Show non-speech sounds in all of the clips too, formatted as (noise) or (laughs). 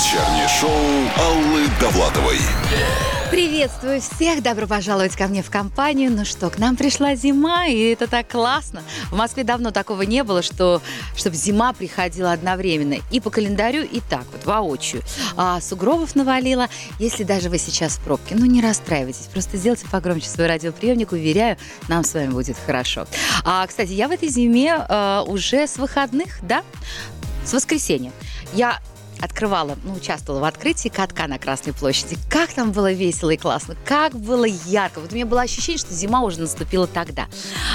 Вечернее шоу Аллы Довлатовой. Приветствую всех, добро пожаловать ко мне в компанию. Ну что, к нам пришла зима, и это так классно. В Москве давно такого не было, что чтобы зима приходила одновременно и по календарю, и так вот, воочию. А сугробов навалило. Если даже вы сейчас в пробке, ну не расстраивайтесь, просто сделайте погромче свой радиоприемник, уверяю, нам с вами будет хорошо. А, кстати, я в этой зиме э, уже с выходных, да, с воскресенья. Я открывала, ну, участвовала в открытии катка на Красной площади. Как там было весело и классно, как было ярко. Вот у меня было ощущение, что зима уже наступила тогда.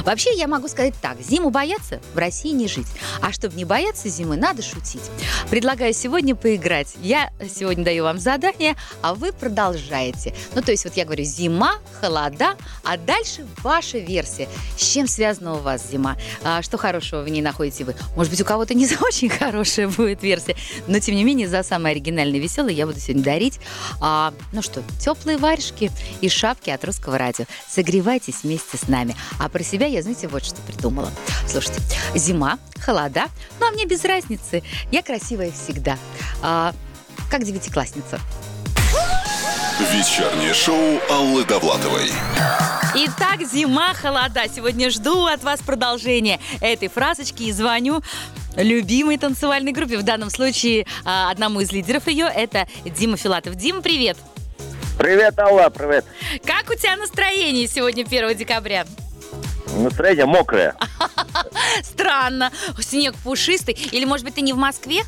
Вообще, я могу сказать так, зиму бояться, в России не жить. А чтобы не бояться зимы, надо шутить. Предлагаю сегодня поиграть. Я сегодня даю вам задание, а вы продолжаете. Ну, то есть, вот я говорю, зима, холода, а дальше ваша версия. С чем связана у вас зима? А, что хорошего в ней находите вы? Может быть, у кого-то не (laughs) очень хорошая будет версия, но, тем не менее, за самые оригинальные и веселые я буду сегодня дарить, а, ну что, теплые варежки и шапки от русского радио. Согревайтесь вместе с нами. А про себя я, знаете, вот что придумала. Слушайте, зима, холода, ну а мне без разницы. Я красивая всегда. А, как девятиклассница. Вечернее шоу Аллы Довлатовой. Итак, зима, холода. Сегодня жду от вас продолжения этой фразочки и звоню любимой танцевальной группе. В данном случае а, одному из лидеров ее это Дима Филатов. Дима, привет! Привет, Алла, привет. Как у тебя настроение сегодня, 1 декабря? Настроение мокрое. (laughs) Странно. Снег пушистый. Или, может быть, ты не в Москве?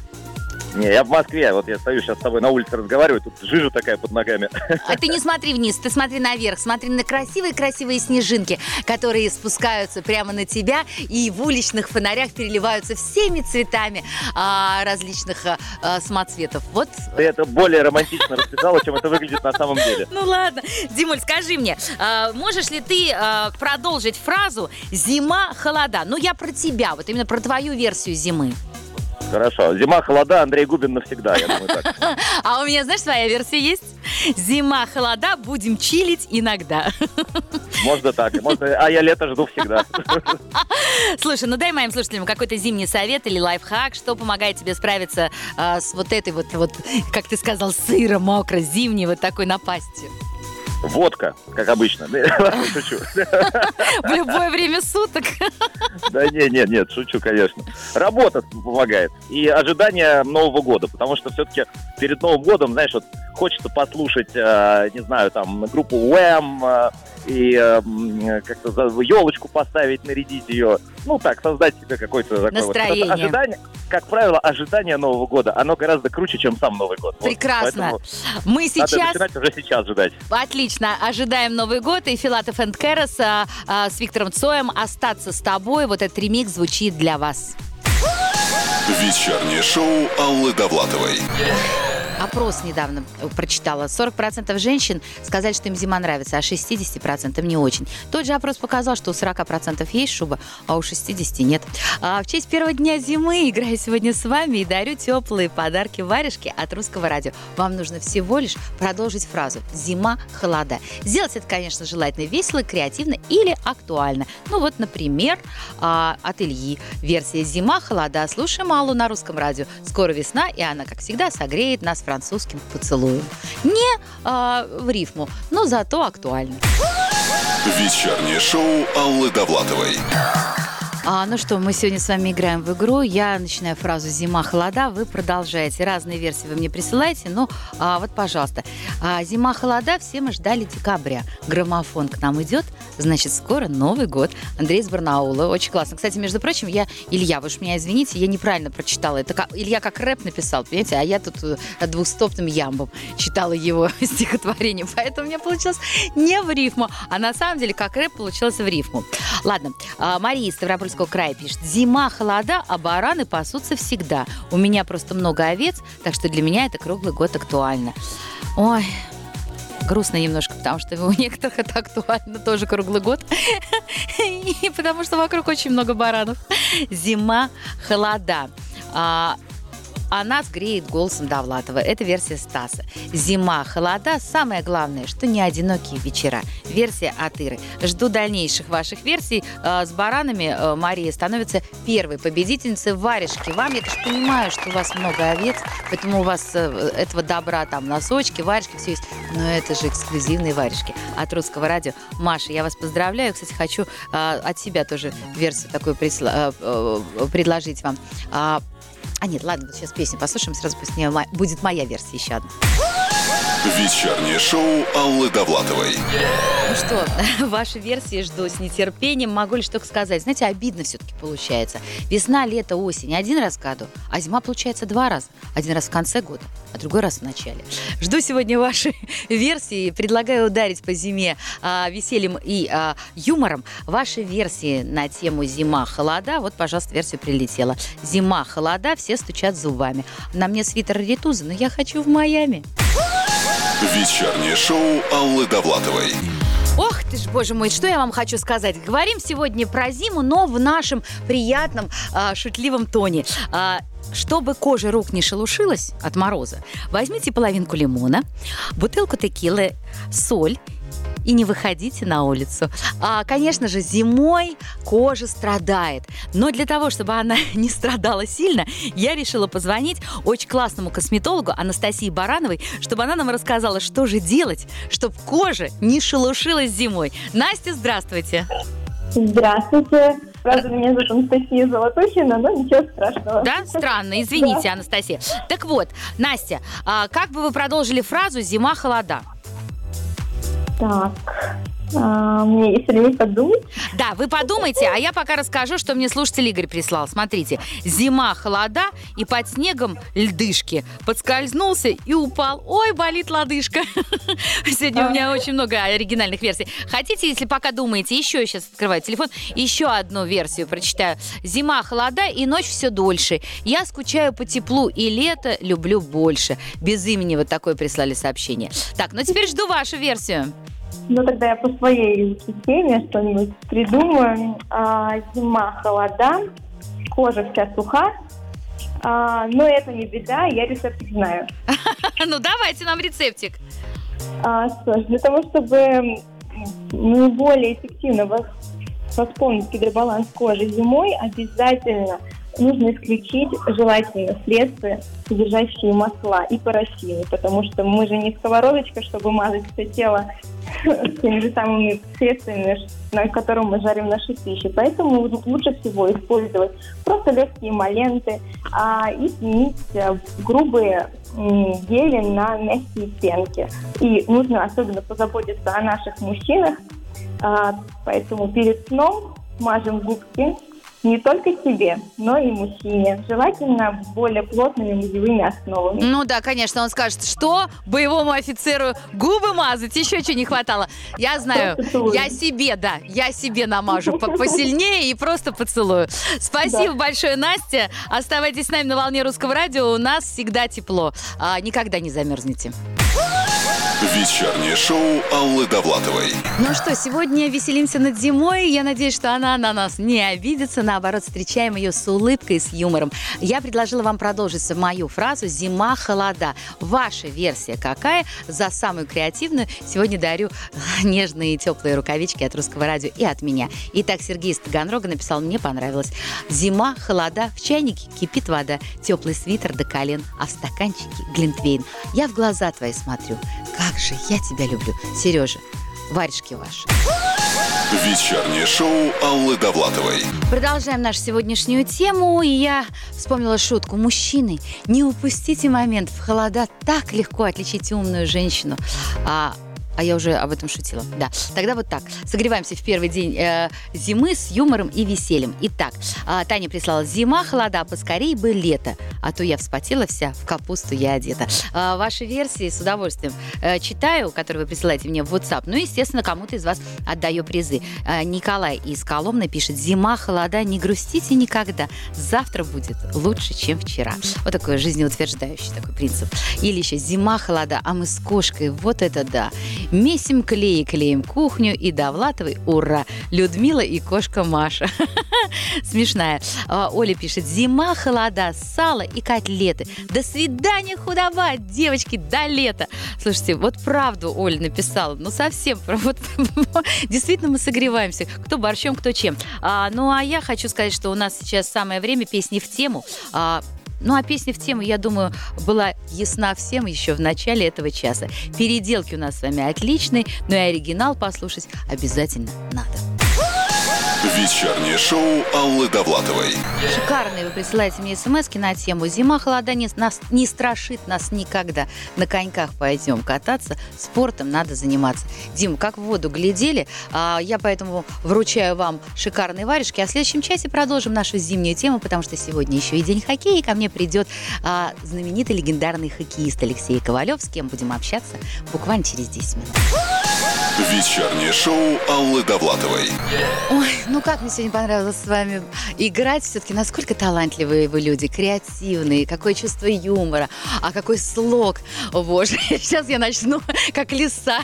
Не, я в Москве, вот я стою сейчас с тобой на улице разговариваю, тут жижа такая под ногами. А ты не смотри вниз, ты смотри наверх, смотри на красивые-красивые снежинки, которые спускаются прямо на тебя и в уличных фонарях переливаются всеми цветами а, различных а, а, самоцветов. Вот. Ты это более романтично расписала, чем это выглядит на самом деле. Ну ладно. Димуль, скажи мне, а, можешь ли ты а, продолжить фразу «зима, холода»? Ну, я про тебя, вот именно про твою версию зимы. Хорошо. Зима, холода, Андрей Губин навсегда, я думаю так. А у меня, знаешь, своя версия есть? Зима, холода, будем чилить иногда. Можно так. Можно... А я лето жду всегда. Слушай, ну дай моим слушателям какой-то зимний совет или лайфхак, что помогает тебе справиться а, с вот этой вот, вот, как ты сказал, сыро, мокро, зимней вот такой напастью. Водка, как обычно. (laughs) Шучу. В любое время суток. Да нет, нет, нет, шучу, конечно. Работа помогает. И ожидание Нового года. Потому что все-таки перед Новым годом, знаешь, вот хочется послушать, э, не знаю, там, группу Wham, и э, как-то елочку поставить, нарядить ее. Ну так, создать себе какое-то такое Настроение. Вот, ожидание. Как правило, ожидание Нового года, оно гораздо круче, чем сам Новый год. Прекрасно. Вот, Мы сейчас... Надо начинать уже сейчас ждать. Отлично. Ожидаем Новый год. И Филатов энд Кэрос а, а, с Виктором Цоем «Остаться с тобой». Вот этот ремикс звучит для вас. Вечернее шоу Аллы Довлатовой. Опрос недавно прочитала. 40% женщин сказали, что им зима нравится, а 60% не очень. Тот же опрос показал, что у 40% есть шуба, а у 60% нет. А в честь первого дня зимы играю сегодня с вами и дарю теплые подарки варежки от Русского радио. Вам нужно всего лишь продолжить фразу «Зима, холода». Сделать это, конечно, желательно весело, креативно или актуально. Ну вот, например, а, от Ильи. Версия «Зима, холода». Слушаем Аллу на Русском радио. Скоро весна, и она, как всегда, согреет нас французским поцелуем. Не а, в рифму, но зато актуально. Вечернее шоу Аллы Довлатовой. А, ну что, мы сегодня с вами играем в игру. Я начинаю фразу «Зима, холода», вы продолжаете. Разные версии вы мне присылаете. Ну, а, вот, пожалуйста. А, «Зима, холода» все мы ждали декабря. Граммофон к нам идет, значит, скоро Новый год. Андрей из Барнаула. Очень классно. Кстати, между прочим, я, Илья, вы уж меня извините, я неправильно прочитала. Это как, Илья как рэп написал, понимаете, а я тут э, двухстопным ямбом читала его (laughs) стихотворение. Поэтому у меня получилось не в рифму, а на самом деле как рэп получилось в рифму. Ладно, а, Мария из Ставропольского края пишет. Зима, холода, а бараны пасутся всегда. У меня просто много овец, так что для меня это круглый год актуально. Ой, грустно немножко, потому что у некоторых это актуально тоже круглый год. (laughs) И потому что вокруг очень много баранов. Зима, холода. А, а нас греет голосом Довлатова. Это версия Стаса. Зима, холода. Самое главное, что не одинокие вечера. Версия от Иры. Жду дальнейших ваших версий. Э, с баранами э, Мария становится первой победительницей варежки. Вам, я тоже понимаю, что у вас много овец, поэтому у вас э, этого добра там носочки, варежки, все есть. Но это же эксклюзивные варежки от русского радио. Маша, я вас поздравляю. Кстати, хочу от себя тоже версию такую присла- предложить вам. А, нет, ладно, вот сейчас песню послушаем, сразу пусть не будет моя версия еще одна. Вечернее шоу Аллы Довлатовой. Ну что, (laughs) ваши версии жду с нетерпением. Могу лишь только сказать. Знаете, обидно все-таки получается. Весна, лето, осень. Один раз в году, а зима получается два раза. Один раз в конце года, а другой раз в начале. Жду сегодня (laughs) ваши версии. Предлагаю ударить по зиме а, весельем и а, юмором. Ваши версии на тему зима, холода. Вот, пожалуйста, версия прилетела. Зима, холода, все стучат зубами. На мне свитер Ритуза, но я хочу в Майами. Вечернее шоу Аллы Довлатовой. Ох ты ж, боже мой, что я вам хочу сказать. Говорим сегодня про зиму, но в нашем приятном, э, шутливом тоне. Э, чтобы кожа рук не шелушилась от мороза, возьмите половинку лимона, бутылку текилы, соль и не выходите на улицу. А, конечно же, зимой кожа страдает. Но для того, чтобы она (laughs) не страдала сильно, я решила позвонить очень классному косметологу Анастасии Барановой, чтобы она нам рассказала, что же делать, чтобы кожа не шелушилась зимой. Настя, здравствуйте. Здравствуйте. Правда, меня зовут Анастасия Золотухина, но ничего страшного. Да? Странно, извините, да. Анастасия. Так вот, Настя, а как бы вы продолжили фразу «зима-холода»? Так, а, мне есть время подумать. Да, вы подумайте, а я пока расскажу, что мне слушатель Игорь прислал. Смотрите, зима, холода и под снегом льдышки. Подскользнулся и упал. Ой, болит лодыжка. (laughs) Сегодня у меня очень много оригинальных версий. Хотите, если пока думаете, еще сейчас открываю телефон, еще одну версию прочитаю. Зима, холода и ночь все дольше. Я скучаю по теплу и лето люблю больше. Без имени вот такое прислали сообщение. Так, ну теперь жду вашу версию. Ну, тогда я по своей теме что-нибудь придумаю. А, зима, холода, кожа вся суха. А, но это не беда, я рецептик знаю. (laughs) Ну, давайте нам рецептик. А, что ж, для того, чтобы наиболее эффективно восполнить гидробаланс кожи зимой, обязательно нужно исключить желательно средства, содержащие масла и парафины, потому что мы же не сковородочка, чтобы мазать все тело (laughs) теми же самыми средствами, на котором мы жарим нашу пищу. Поэтому лучше всего использовать просто легкие маленты а, и сменить а, грубые гели на мягкие пенки. И нужно особенно позаботиться о наших мужчинах, а, поэтому перед сном мажем губки не только себе, но и мужчине. Желательно более плотными музевыми основами. Ну да, конечно, он скажет, что боевому офицеру губы мазать, еще чего не хватало. Я знаю, я себе, да, я себе намажу посильнее и просто поцелую. Спасибо да. большое, Настя. Оставайтесь с нами на волне русского радио. У нас всегда тепло. А, никогда не замерзнете. Вечернее шоу Аллы Довлатовой. Ну что, сегодня веселимся над зимой. Я надеюсь, что она на нас не обидится. Наоборот, встречаем ее с улыбкой, с юмором. Я предложила вам продолжить мою фразу «Зима, холода». Ваша версия какая? За самую креативную сегодня дарю (laughs) нежные и теплые рукавички от Русского радио и от меня. Итак, Сергей из Таганрога написал «Мне понравилось». Зима, холода, в чайнике кипит вода, теплый свитер до колен, а в стаканчике глинтвейн. Я в глаза твои смотрю. Как же я тебя люблю. Сережа, варежки ваши. Вечернее шоу Аллы Довлатовой. Продолжаем нашу сегодняшнюю тему. И я вспомнила шутку. Мужчины, не упустите момент. В холода так легко отличить умную женщину а, а я уже об этом шутила. Да. Тогда вот так. Согреваемся в первый день э, зимы с юмором и весельем. Итак, э, Таня прислала «Зима, холода, поскорей бы лето, а то я вспотела вся, в капусту я одета». Э, ваши версии с удовольствием э, читаю, которые вы присылаете мне в WhatsApp. Ну, естественно, кому-то из вас отдаю призы. Э, Николай из Коломны пишет «Зима, холода, не грустите никогда. Завтра будет лучше, чем вчера». Вот такой жизнеутверждающий такой принцип. Или еще «Зима, холода, а мы с кошкой, вот это да». Месим клей, клеим кухню и Довлатовой ура! Людмила и кошка Маша. (laughs) Смешная. А, Оля пишет, зима, холода, сало и котлеты. До свидания, худоба, девочки, до лета. Слушайте, вот правду Оля написала. Ну, совсем. Вот, (laughs) действительно, мы согреваемся. Кто борщом, кто чем. А, ну, а я хочу сказать, что у нас сейчас самое время песни в тему. А, ну, а песня в тему, я думаю, была ясна всем еще в начале этого часа. Переделки у нас с вами отличные, но и оригинал послушать обязательно надо. Вечернее шоу Аллы Довлатовой. Шикарные вы присылаете мне смс на тему «Зима, холода не, нас, не страшит нас никогда». На коньках пойдем кататься, спортом надо заниматься. Дим, как в воду глядели, а, я поэтому вручаю вам шикарные варежки. А в следующем часе продолжим нашу зимнюю тему, потому что сегодня еще и день хоккея, и ко мне придет а, знаменитый легендарный хоккеист Алексей Ковалев, с кем будем общаться буквально через 10 минут. Вечернее шоу Аллы Довлатовой. Ой, ну как мне сегодня понравилось с вами играть. Все-таки насколько талантливые вы люди, креативные, какое чувство юмора, а какой слог. О, боже, (laughs) сейчас я начну как лиса.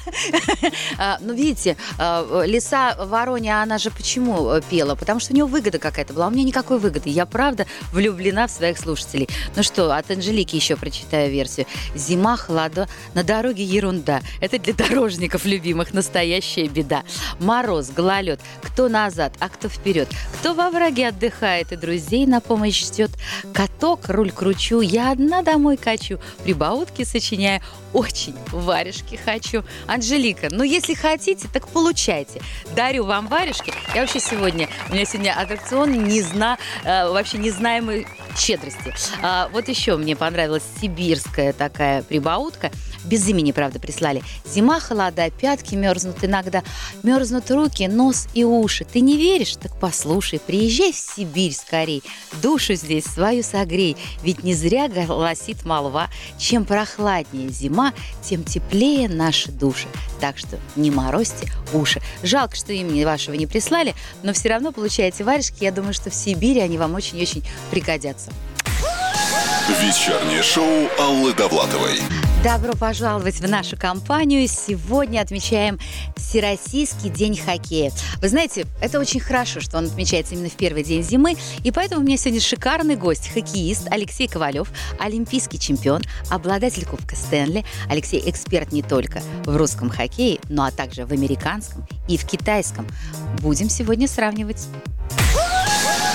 А, Ну, видите, а, лиса Вороне, она же почему э, пела? Потому что у нее выгода какая-то была. А У меня никакой выгоды. Я, правда, влюблена в своих слушателей. Ну что, от Анжелики еще прочитаю версию. Зима, холода, на дороге ерунда. Это для (laughs) дорожников любимых настоящая беда. Мороз, гололед. Кто назад, а кто вперед. Кто во враге отдыхает и друзей на помощь ждет. Каток, руль кручу, я одна домой качу. Прибаутки сочиняю, очень варежки хочу. Анжелика, ну если хотите, так получайте. Дарю вам варежки. Я вообще сегодня, у меня сегодня аттракцион не зна, э, вообще незнаемой щедрости. А, вот еще мне понравилась сибирская такая прибаутка. Без имени, правда, прислали. Зима, холода, пятки мерзнут иногда. Мерзнут руки, нос и уши. Ты не веришь? Так послушай. Приезжай в Сибирь скорей. Душу здесь свою согрей. Ведь не зря голосит молва. Чем прохладнее зима, тем теплее наши души. Так что не морозьте уши. Жалко, что имени вашего не прислали, но все равно получаете варежки. Я думаю, что в Сибири они вам очень-очень пригодятся. Вечернее шоу Аллы Довлатовой. Добро пожаловать в нашу компанию. Сегодня отмечаем Всероссийский день хоккея. Вы знаете, это очень хорошо, что он отмечается именно в первый день зимы, и поэтому у меня сегодня шикарный гость, хоккеист Алексей Ковалев, олимпийский чемпион, обладатель Кубка Стэнли. Алексей эксперт не только в русском хоккее, но а также в американском и в китайском. Будем сегодня сравнивать.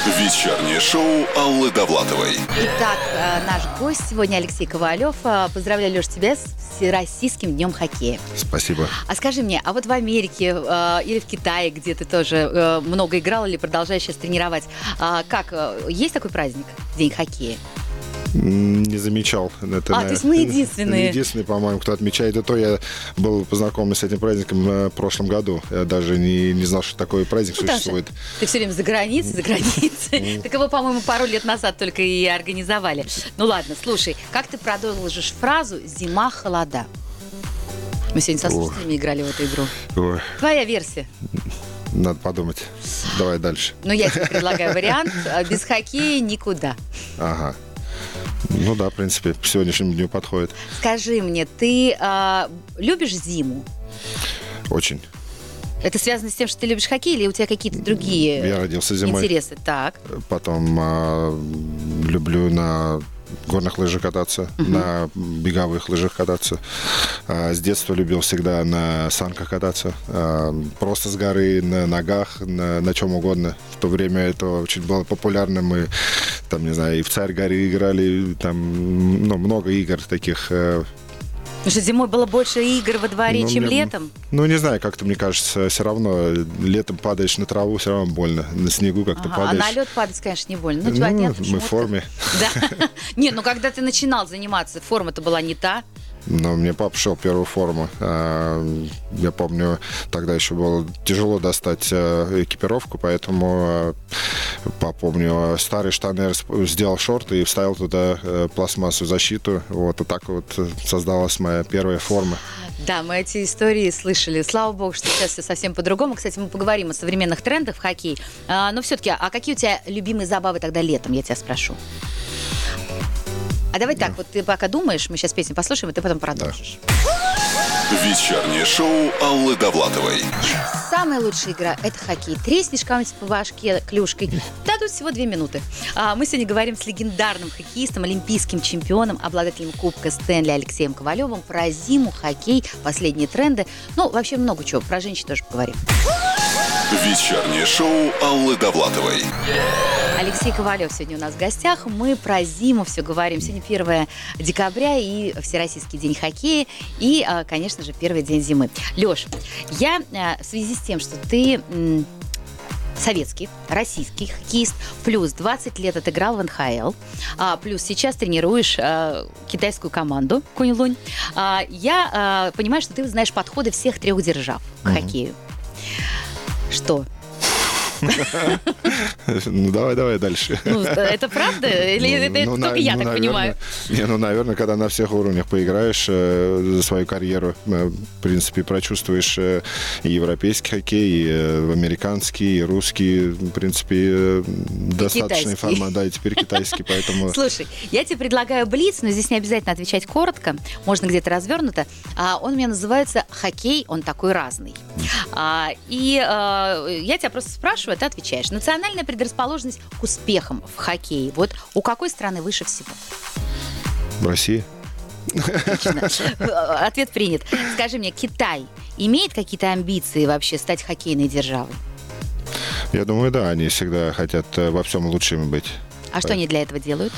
Вечернее шоу Аллы Довлатовой. Итак, э, наш гость сегодня Алексей Ковалев. Э, Поздравляю, Леш, тебя с Всероссийским днем хоккея. Спасибо. А скажи мне, а вот в Америке э, или в Китае, где ты тоже много играл или продолжаешь сейчас тренировать, а, как, есть такой праздник, День хоккея? Не замечал. Это, А, то есть мы единственные. (laughs) Единственный, по-моему, кто отмечает. И то я был познакомлен с этим праздником э, в прошлом году. Я даже не, не знал, что такой праздник Ну, существует. Ты все время за границей, за границей. (laughs) Так его, по-моему, пару лет назад только и организовали. Ну ладно, слушай, как ты продолжишь фразу «зима, холода»? Мы сегодня со слушателями играли в эту игру. Ой, Твоя версия. надо подумать. Давай дальше. Ну, я тебе предлагаю вариант. Без хоккея никуда. Ага. Ну да, в принципе, к сегодняшнему дню подходит. Скажи мне, ты а, любишь зиму? Очень. Это связано с тем, что ты любишь хоккей, или у тебя какие-то другие Я родился зимой. интересы? Так. Потом а, люблю на горных лыжах кататься, на беговых лыжах кататься. А, с детства любил всегда на санках кататься. А, просто с горы, на ногах, на, на чем угодно. В то время это очень было популярно. Мы там, не знаю, и в Царь горы играли, там ну, много игр таких. Потому что зимой было больше игр во дворе, Ну, чем мне- летом. Ну, не знаю, как-то, мне кажется, все равно летом падаешь на траву, все равно больно. На снегу как-то Ага, А падаешь. на лед падать, конечно, не больно. Ну, Ну, понятно, мы в форме. Да. (laughs) (laughs) Нет, ну когда ты начинал заниматься, форма-то была не та. Но мне папа шел первую форму. А, Я помню, тогда еще было тяжело достать э, экипировку, поэтому э, папа, помню, старые штаны сделал шорты и вставил туда э, пластмассовую защиту. Вот, и так вот создалась моя первая форма. Да, мы эти истории слышали. Слава богу, что сейчас все совсем по-другому. Кстати, мы поговорим о современных трендах в хоккей. А, но все-таки, а какие у тебя любимые забавы тогда летом, я тебя спрошу? А давай так, вот ты пока думаешь, мы сейчас песню послушаем, и ты потом продолжишь. Вечернее шоу Аллы Довлатовой. Самая лучшая игра – это хоккей. Треснешь кому-нибудь по башке клюшкой, дадут всего две минуты. А, мы сегодня говорим с легендарным хоккеистом, олимпийским чемпионом, обладателем Кубка Стэнли Алексеем Ковалевым про зиму, хоккей, последние тренды. Ну, вообще много чего. Про женщин тоже поговорим. Вечернее шоу Аллы Довлатовой. Алексей Ковалев сегодня у нас в гостях. Мы про зиму все говорим. Сегодня 1 декабря и Всероссийский день хоккея. И, а, конечно же, первый день зимы. Леш, я а, в связи с тем, что ты советский, российский хоккеист, плюс 20 лет отыграл в НХЛ, а, плюс сейчас тренируешь а, китайскую команду Кунь-Лунь. А, я а, понимаю, что ты знаешь подходы всех трех держав к хоккею. Что? Ну, давай, давай дальше. Ну, это правда? Или Ну, это ну, только на- я ну, так наверное, понимаю? Не, ну, наверное, когда на всех уровнях поиграешь э, за свою карьеру, э, в принципе, прочувствуешь э, и европейский хоккей, и э, американский, и русский, в принципе, э, информации, да, и теперь китайский, поэтому... (laughs) Слушай, я тебе предлагаю блиц, но здесь не обязательно отвечать коротко, можно где-то развернуто. А, он у меня называется «Хоккей, он такой разный». А, и а, я тебя просто спрашиваю, а ты отвечаешь. Национальная предрасположенность к успехам в хоккее. Вот у какой страны выше всего? В России? Отлично. Э, Ответ принят. Скажи мне, Китай имеет какие-то амбиции вообще стать хоккейной державой? Я думаю, да, они всегда хотят э, во всем лучшими быть. А что они для этого делают?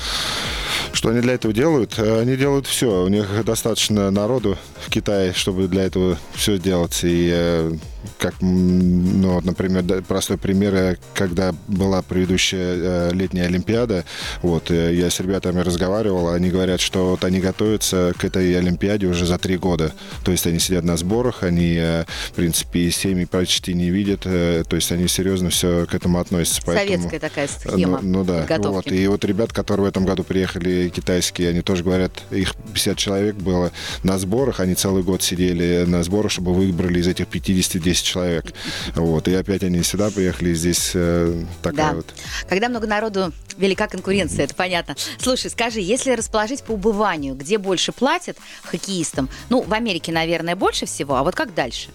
Что они для этого делают? Э, Они делают все. У них достаточно народу в Китае, чтобы для этого все делать. И э, как, ну, вот, например, простой пример, э, когда была предыдущая летняя Олимпиада, вот, я с ребятами разговаривал, они говорят, что вот они готовятся к этой Олимпиаде уже за три года. То есть они сидят на сборах, они, в принципе, и семьи почти не видят, то есть они серьезно все к этому относятся. Поэтому... Советская такая схема Ну, ну да, подготовки. вот. И вот ребят, которые в этом году приехали китайские, они тоже говорят, их 50 человек было на сборах, они целый год сидели на сборах, чтобы выбрали из этих 50 10 человек. Вот. И опять они сюда приехали, здесь э, такая Да. вот... Когда много народу, велика конкуренция, это понятно. Слушай, скажи, если расположить по убыванию, где больше платят хоккеистам? Ну, в Америке, наверное, больше всего, а вот как дальше?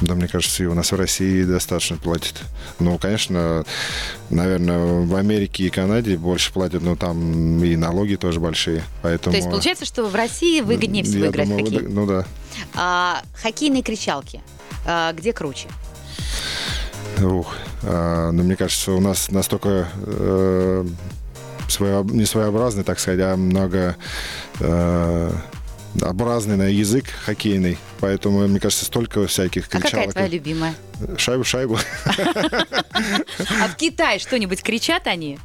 Да, мне кажется, и у нас в России достаточно платят. Ну, конечно, наверное, в Америке и Канаде больше платят, но там и налоги тоже большие. Поэтому... То есть получается, что в России выгоднее всего я играть думаю, в хоккей? Ну да. А, хоккейные кричалки. А, где круче? Ух, а, ну, мне кажется, у нас настолько э, своеоб- не своеобразный, так сказать, а много э, образный на язык хоккейный. Поэтому, мне кажется, столько всяких А какая кричалок. твоя любимая? Шайбу, шайбу. А в Китае что-нибудь кричат они?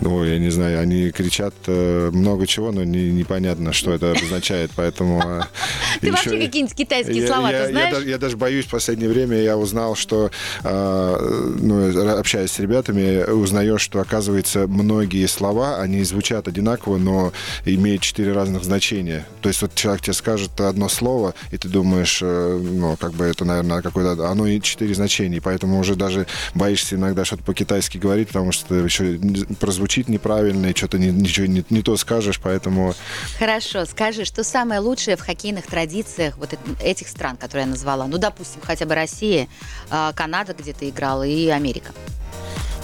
Ну, я не знаю, они кричат э, много чего, но не- непонятно, что это обозначает, поэтому... э, (laughs) Ты вообще какие-нибудь китайские слова ты знаешь? Я, даже- боюсь, в последнее время я узнал, что, э, ну, общаясь с ребятами, узнаешь, что, оказывается, многие слова, они звучат одинаково, но имеют четыре разных значения. То есть вот человек тебе скажет одно слово, и ты думаешь, э, ну, как бы это, наверное, какое-то... Оно и четыре значения, поэтому уже даже боишься иногда что-то по-китайски говорить, потому что еще прозвучит неправильно, и что-то не- ничего не, не то скажешь, поэтому... Хорошо, скажи, что самое лучшее в хоккейных традициях вот эт- этих стран, которые я назвала? Ну, допустим, хотя бы Россия, а, Канада, где ты играла, и Америка.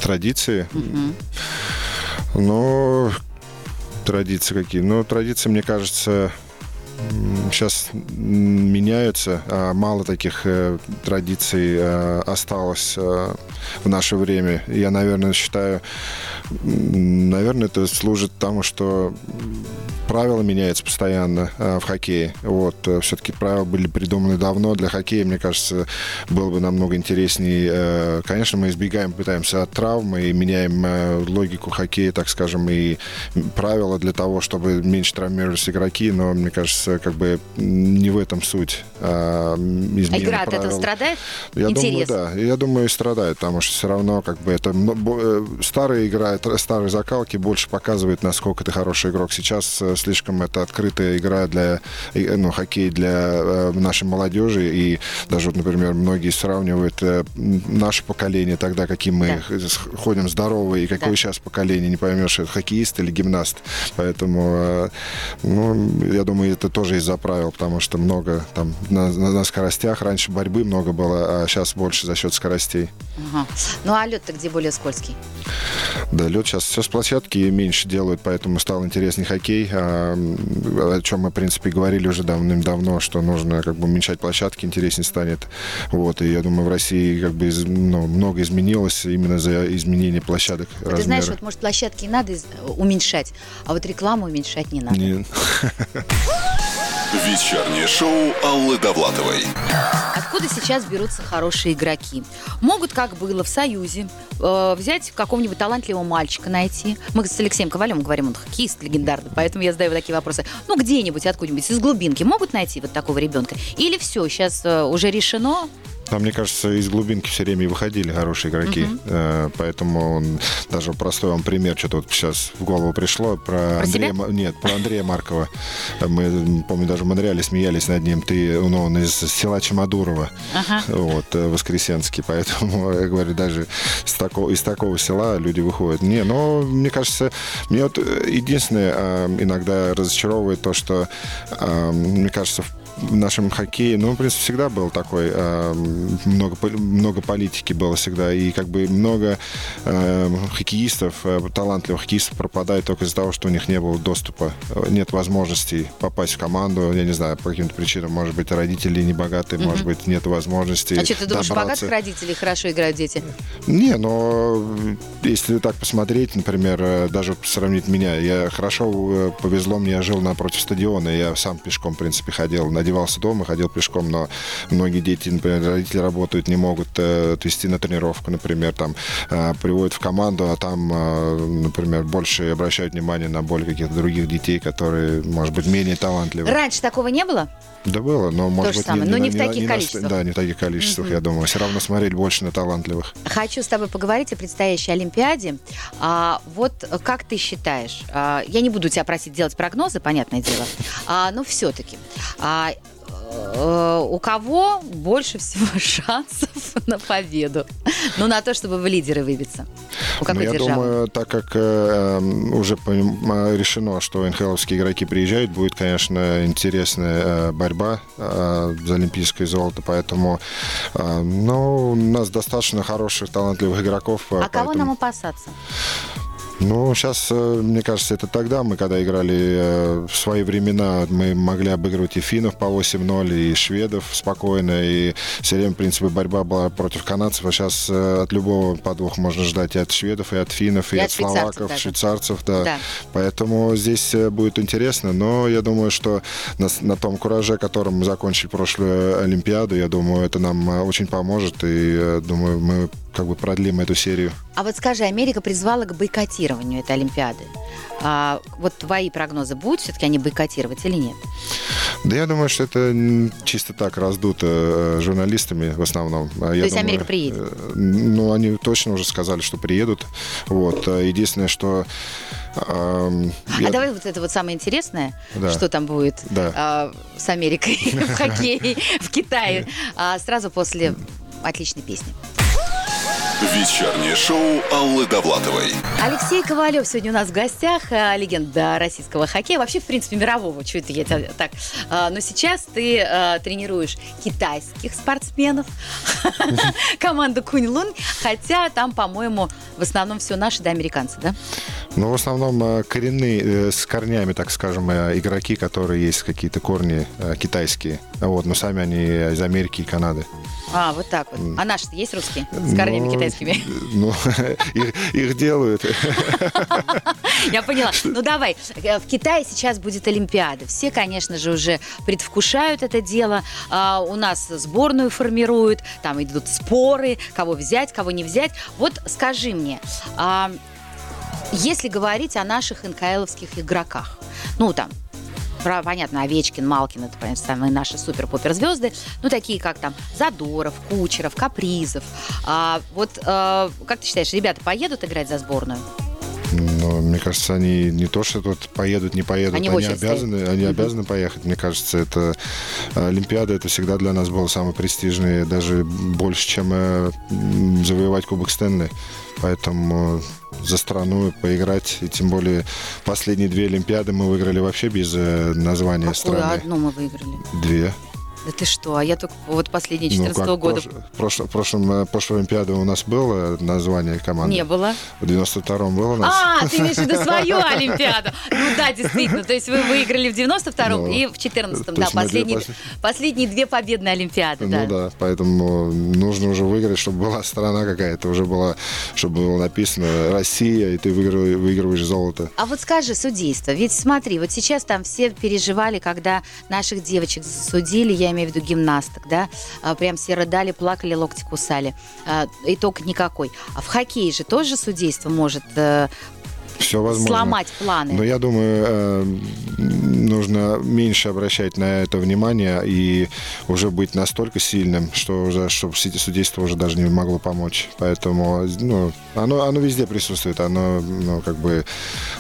Традиции. Мгм. Ну, традиции какие? Ну, традиции, мне кажется, сейчас меняются. а Мало таких э, традиций э, осталось э, в наше время. Я, наверное, считаю, наверное, это служит тому, что правила меняются постоянно в хоккее. Вот, все-таки правила были придуманы давно. Для хоккея, мне кажется, было бы намного интереснее. Конечно, мы избегаем, пытаемся от травм и меняем логику хоккея, так скажем, и правила для того, чтобы меньше травмировались игроки, но мне кажется, как бы не в этом суть. а, изменения игра от этого правил. страдает? Я Интерес. думаю, да. Я думаю, и страдает, потому что все равно как бы это э, старая игра, старые закалки больше показывает, насколько ты хороший игрок. Сейчас э, слишком это открытая игра для, э, ну, хоккей для нашей молодежи. И даже, вот, например, многие сравнивают наше поколение тогда, каким мы Да. ходим здоровые, и какое Да. сейчас поколение, не поймешь, это хоккеист или гимнаст. Поэтому, ну, я думаю, это тоже из-за правил, потому что много там на, на- на скоростях. Раньше борьбы много было, а сейчас больше за счет скоростей. Ага. Ну а лед-то где более скользкий? Да, лед сейчас все с площадки меньше делают, поэтому стал интереснее хоккей. А, о чем мы, в принципе, говорили уже давным-давно, что нужно как бы уменьшать площадки, интереснее станет. Вот, и я думаю, в России как бы из- ну, много изменилось именно за изменение площадок Вот Ты знаешь, размера. вот может площадки и надо из- уменьшать, а вот рекламу уменьшать не надо. Не- (laughs) Вечернее шоу Аллы Довлатовой. Откуда сейчас берутся хорошие игроки? Могут, как было в Союзе, э, взять какого-нибудь талантливого мальчика найти. Мы с Алексеем Ковалем говорим, он хоккеист легендарный, поэтому я задаю такие вопросы. Ну, где-нибудь, откуда-нибудь, из глубинки могут найти вот такого ребенка? Или все, сейчас э, уже решено? Там, мне кажется, из глубинки все время и выходили хорошие игроки. Э, Поэтому он, даже простой вам пример, что-то вот сейчас в голову пришло про, Про Андрея. себя? Нет, про Андрея Маркова. Мы, помню, даже в Монреале смеялись над ним. Ты, ну, он из села Чемодурова, Ага. вот, э, Воскресенский. Поэтому, (laughs) я говорю, даже с такого, из такого села люди выходят. Не, но мне кажется, мне вот э, единственное э, иногда разочаровывает то, что, мне кажется, в в нашем хоккее, ну, в принципе, всегда был такой, э, много, много политики было всегда, и как бы много э, хоккеистов, э, талантливых хоккеистов пропадает только из-за того, что у них не было доступа, э, нет возможности попасть в команду, я не знаю, по каким-то причинам, может быть, родители не богатые, может быть, нет возможности А что, ты думаешь, добраться. богатых родителей хорошо играют дети? Не, но если так посмотреть, например, э, даже сравнить меня, я хорошо э, повезло мне, я жил напротив стадиона, я сам пешком, в принципе, ходил, одевался дома, ходил пешком, но многие дети, например, родители работают, не могут э, отвезти на тренировку, например, там э, приводят в команду, а там, э, например, больше обращают внимание на более каких-то других детей, которые, может быть, менее талантливы. Раньше такого не было? Да было, но, может же быть, самое, но не в на- таких на- количествах. Да, не в таких количествах, я думаю. Все равно смотрели больше на талантливых. Хочу с тобой поговорить о предстоящей Олимпиаде. А, вот как ты считаешь, а, я не буду тебя просить делать прогнозы, понятное дело, а, но все-таки, а, у кого больше всего (laughs) шансов на победу? Ну, на то, чтобы в лидеры выбиться. У Ну, какой я державы? думаю, так как э, м, уже э, решено, что НХЛовские игроки приезжают, будет, конечно, интересная э, борьба э, за олимпийское золото, поэтому э, ну, у нас достаточно хороших, талантливых игроков. э, а кого поэтому- нам опасаться? Ну, сейчас, мне кажется, это тогда мы, когда играли э, в свои времена, мы могли обыгрывать и финнов по 8-0, и шведов спокойно, и все время, в принципе, борьба была против канадцев, а сейчас от любого подвоха можно ждать и от шведов, и от финнов, и, И от, от словаков, даже. швейцарцев, да. Да. Поэтому здесь э, будет интересно, но я думаю, что на, на том кураже, которым мы закончили прошлую Олимпиаду, я думаю, это нам э, очень поможет, и э, думаю, мы как бы продлим эту серию. А вот скажи, Америка призвала к бойкотированию этой Олимпиады. А, вот твои прогнозы будут все-таки они бойкотировать или нет? Да я думаю, что это чисто так раздуто э, журналистами в основном. А я есть Америка приедет? э, Ну, они точно уже сказали, что приедут. Вот. А Единственное, что... эм, я- А давай вот это вот самое интересное, Да. что там будет Да. а, с Америкой (laughs) в хоккее в Китае, (laughs) сразу после отличной песни. Вечернее шоу Аллы Довлатовой. Алексей Ковалев сегодня у нас в гостях, а, легенда российского хоккея, вообще, в принципе, мирового, что это я тебя так. А, Но сейчас ты а, тренируешь китайских спортсменов, (laughs) команду Кунь-Лун, хотя там, по-моему, в основном все наши, да, американцы, да? Ну, в основном э, коренные, э, с корнями, так скажем, э, игроки, которые есть какие-то корни китайские. Вот. Но сами они из Америки и Канады. А, вот так вот. А наши есть русские с корнями (laughs) Ну, китайскими? (laughs) Ну, их, их делают. (laughs) Я поняла. Ну давай, в Китае сейчас будет Олимпиада. Все, конечно же, уже предвкушают это дело. А, у нас сборную формируют, там идут споры, кого взять, кого не взять. Вот скажи мне, а, если говорить о наших НКЛовских игроках, ну там, про, понятно, Овечкин, Малкин, это, понятно, самые наши супер-пупер звезды, ну, такие как там Задоров, Кучеров, Капризов. А, вот, э, как ты считаешь, ребята поедут играть за сборную? Но мне кажется, они не то, что тут поедут, не поедут, Они они, обязаны, они обязаны поехать. Мне кажется, это Олимпиада, это всегда для нас было самое престижное, даже больше, чем э, завоевать Кубок Стэнли. Поэтому э, за страну поиграть, и тем более последние две Олимпиады мы выиграли вообще без э, названия Какую страны. одну мы выиграли? Две. Да ты что, а я только вот последние Ну, 14 как, года прош- прошло- прошлом, э, прошлой Олимпиады у нас было название команды. не было. В 92-м было у нас. А, (laughs) ты имеешь в виду свою Олимпиаду. Ну да, действительно. То есть вы выиграли в 92-м Ну, и в 14-м. то Да, мы две последние, после- последние две победные Олимпиады. Ну да, поэтому нужно уже выиграть, чтобы была страна какая-то, уже была, чтобы было написано Россия, и ты выигрываешь, выигрываешь золото. А вот скажи, судейство. Ведь смотри, вот сейчас там все переживали, когда наших девочек судили, я имею в виду гимнасток, да, а, прям все рыдали, плакали, локти кусали. А, Итог никакой. А в хоккее же тоже судейство может э, Все возможно. сломать планы. Но я думаю, э, нужно меньше обращать на это внимание и уже быть настолько сильным, что уже, чтобы судейство уже даже не могло помочь. Поэтому, ну, оно, оно везде присутствует. Оно, ну, как бы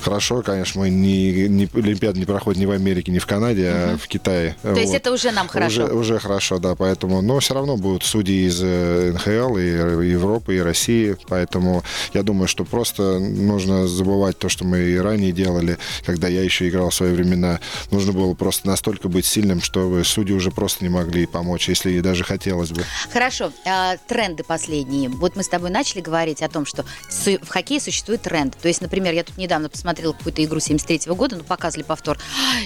хорошо, конечно, мы не, не Олимпиады не проходят ни в Америке, ни в Канаде, а в Китае. То есть это уже нам хорошо. Уже, уже хорошо, да, поэтому, но все равно будут судьи из э, НХЛ и Европы, и России, поэтому я думаю, что просто нужно забывать то, что мы и ранее делали, когда я еще играл в свои времена. Нужно было просто настолько быть сильным, чтобы судьи уже просто не могли помочь, если и даже хотелось бы. Хорошо, а, тренды последние. Вот мы с тобой начали говорить о том, что в хоккее существует тренд. То есть, например, я тут недавно посмотрела какую-то игру 73 года, ну, показывали повтор.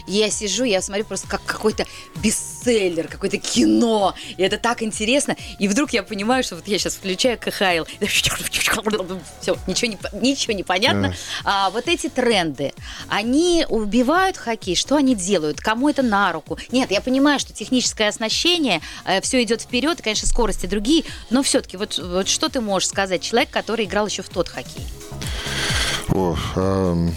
И я сижу, я смотрю просто как какой-то бестселлер, какое-то кино. И это так интересно. И вдруг я понимаю, что вот я сейчас включаю КХЛ. (laughs) Все, ничего не, ничего не понятно. А, вот эти тренды, они убивают хоккей? Что они делают? Кому это на руку? Нет, я понимаю, что техническое оснащение, все идет вперед, и, конечно, скорости другие, но все-таки вот, вот что ты можешь сказать человек, который играл еще в тот хоккей? О, эм,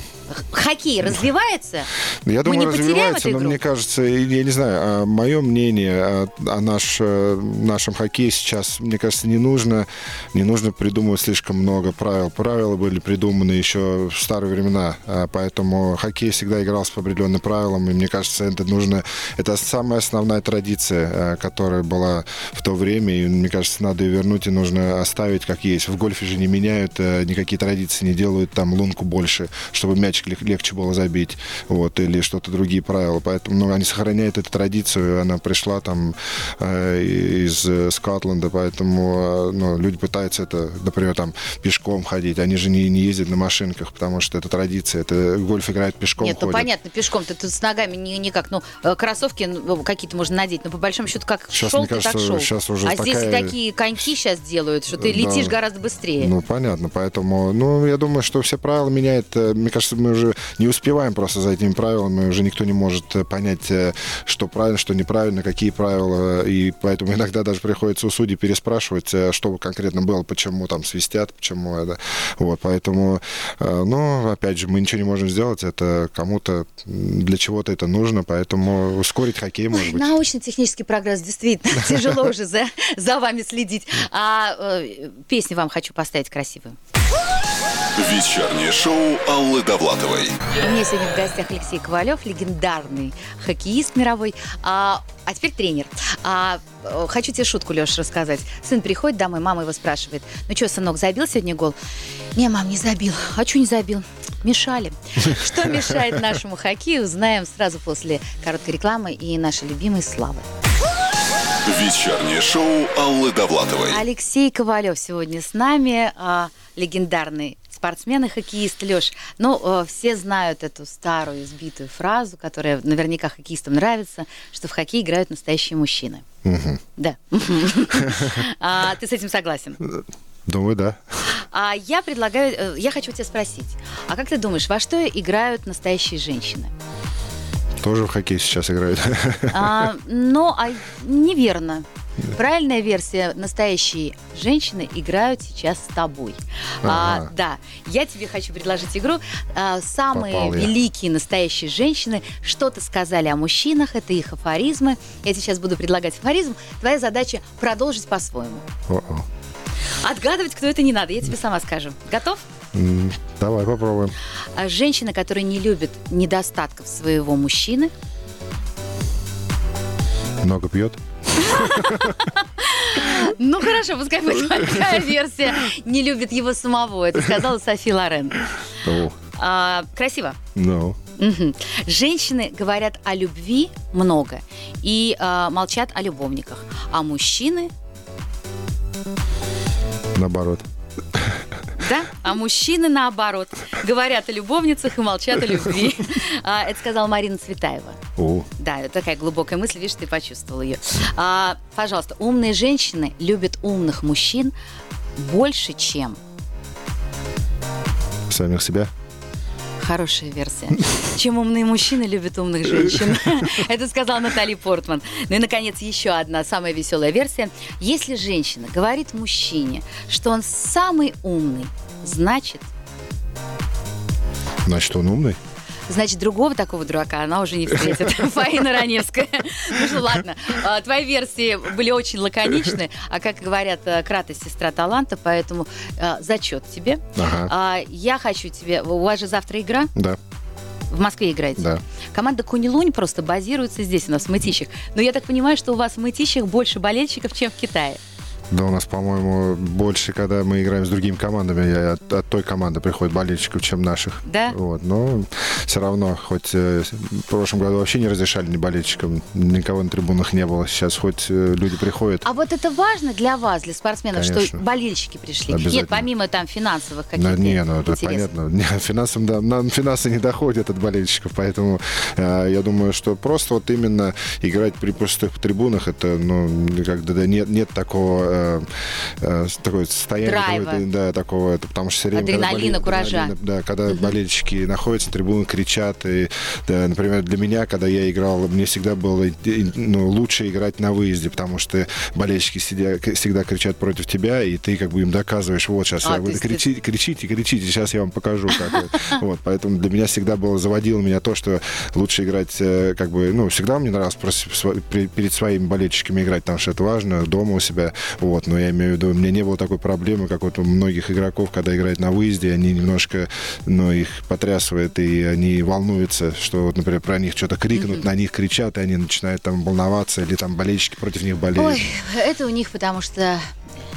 Хоккей развивается? Я Мы думаю, развивается, но игру? мне кажется, я не знаю, мое мнение о, о наш, э, нашем хоккее сейчас, мне кажется, не нужно, не нужно придумывать слишком много правил. Правила были придуманы еще в старые времена, а поэтому хоккей всегда игрался по определенным правилам, и мне кажется, это нужно, это самая основная традиция, э, которая была в то время, и мне кажется, надо ее вернуть, и нужно оставить как есть. В гольфе же не меняют э, никакие традиции, не делают там лунку больше, чтобы мячик лег- легче было забить, вот, или что-то другие правила. Поэтому ну, они сохраняют эту традицию, она пришла там э, из э, Скотланда, поэтому э, ну, люди пытаются это, например, там пешком ходить, они же не, не ездят на машинках, потому что это традиция, это гольф играет пешком Нет, ну ходят. понятно, пешком ты тут с ногами не, никак. Ну, кроссовки ну, какие-то можно надеть, но по большому счету как Щас, шел, мне ты так кажется, шел. щас уже а здесь такая- такие коньки сейчас делают, что ты Да. летишь гораздо быстрее. Ну, понятно, поэтому, ну, я думаю, что все правила меняет. э, Мне кажется, мы уже не успеваем просто за этими правилами, уже никто не может э, понять, э, что правильно, что неправильно, какие правила, и поэтому иногда даже приходится у судей переспрашивать, э, что конкретно было, почему там свистят, почему это. Вот, поэтому, ну, опять же, мы ничего не можем сделать, это кому-то, для чего-то это нужно, поэтому ускорить хоккей, может быть. Научно-технический прогресс, действительно, (laughs) тяжело уже за, за вами следить. А э, песни вам хочу поставить красивую. Вечернее шоу Аллы Довлатовой. У меня сегодня в гостях Алексей Ковалев, легендарный хоккеист мировой, а, а теперь тренер. А, э, хочу тебе шутку, Леша, рассказать. Сын приходит домой, мама его спрашивает, ну что, сынок, забил сегодня гол? Не, мам, не забил. А что не забил? Мешали. Что (laughs) мешает нашему хоккею, узнаем сразу после короткой рекламы и нашей любимой славы. Вечернее шоу Аллы Довлатовой. Алексей Ковалев сегодня с нами, а, легендарный спортсмен и хоккеист Леш. Ну, э, все знают эту старую избитую фразу, которая наверняка хоккеистам нравится, что в хоккей играют настоящие мужчины. Мгм. Да. (laughs) А, Ты с этим согласен? Думаю, да. А я предлагаю, э, я хочу тебя спросить, а как ты думаешь, во что играют настоящие женщины? Тоже в хоккей сейчас играют. А, ну, а неверно. Правильная версия настоящие женщины играют сейчас с тобой. А, Ага. да, я тебе хочу предложить игру. А, самые Попал я. великие настоящие женщины что-то сказали о мужчинах, это их афоризмы. Я тебе сейчас буду предлагать афоризм. Твоя задача продолжить по-своему. Отгадывать, кто это не надо, я тебе сама скажу. Готов? Давай попробуем. А женщина, которая не любит недостатков своего мужчины, Много пьет. ну хорошо, пускай будет (laughs) такая версия, не любит его самого. Это сказала Софи Лорен. А, красиво. ну, Мгм. Женщины говорят о любви много и а, молчат о любовниках, а мужчины, наоборот. Да, а мужчины наоборот говорят о любовницах и молчат о любви. А, Это сказала Марина Цветаева. О, Да, это такая глубокая мысль, видишь, ты почувствовал ее. А, пожалуйста, умные женщины любят умных мужчин больше, чем самих себя. Хорошая версия. Чем умные мужчины любят умных женщин. (laughs) Это сказала Натали Портман. Ну и, наконец, еще одна самая веселая версия. Если женщина говорит мужчине, что он самый умный, значит, Значит, он умный. Значит, другого такого дурака она уже не встретит. (laughs) Фаина Раневская. Ну что, ладно. А, Твои версии были очень лаконичны, а как говорят, э, кратость сестра таланта, поэтому э, зачет тебе. А, Я хочу тебе... У вас же завтра игра? Да, В Москве играете? да. Команда Кунилунь просто базируется здесь у нас, в Мытищах. Но я так понимаю, что у вас в Мытищах больше болельщиков, чем в Китае. Да, у нас, по-моему, больше, когда мы играем с другими командами, от, от той команды приходит болельщиков, чем наших. Да? Вот, но все равно, хоть э, в прошлом году вообще не разрешали ни болельщикам, никого на трибунах не было. Сейчас хоть э, люди приходят. А вот это важно для вас, для спортсменов, что Конечно. болельщики пришли? Нет, помимо там финансовых каких-то не, ну это понятно. (laughs) Не, финансам, да, нам финансы не доходят от болельщиков, поэтому э, я думаю, что просто вот именно играть при пустых трибунах, это, ну, как да, нет, нет такого, э, э, такое такого, да, такого, потому что все время... Адреналина, куража. адреналина, Да, когда болельщики находятся на трибунах, кричат, и, да, например, для меня, когда я играл, мне всегда было э, ну, лучше играть на выезде, потому что болельщики сидя- всегда кричат против тебя, и ты как бы им доказываешь, вот сейчас А, я буду есть ты- кричите, кричите, сейчас я вам покажу. Как (laughs) вот, поэтому для меня всегда было, заводило меня то, что лучше играть, э, как бы, ну, всегда мне нравилось просто перед своими болельщиками играть, потому что это важно, дома у себя, вот, но я имею в виду, у меня не было такой проблемы, как вот у многих игроков, когда играют на выезде, они немножко, ну, их потрясывает, и они волнуются, что, вот, например, про них что-то крикнут, на них кричат, и они начинают там волноваться, или там болельщики против них болеют. Ой, это у них потому что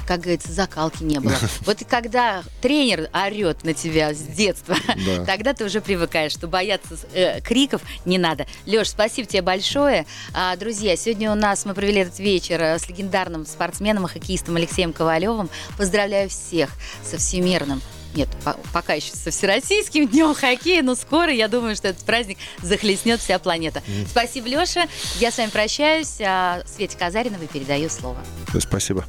как говорится, закалки не было. (laughs) Вот когда тренер орет на тебя с детства, Да. (laughs) тогда ты уже привыкаешь, что бояться э, криков не надо. Леш, спасибо тебе большое. А, друзья, сегодня у нас мы провели этот вечер э, с легендарным спортсменом и хоккеистом Алексеем Ковалевым. Поздравляю всех со всемирным нет, по- пока еще со Всероссийским днем хоккея, но скоро, я думаю, что этот праздник захлестнет вся планета. Спасибо, Леша. Я с вами прощаюсь. А Свете Казариновой передаю слово. Спасибо.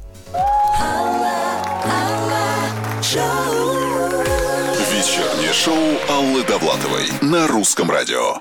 Вечернее шоу Аллы Довлатовой на русском радио.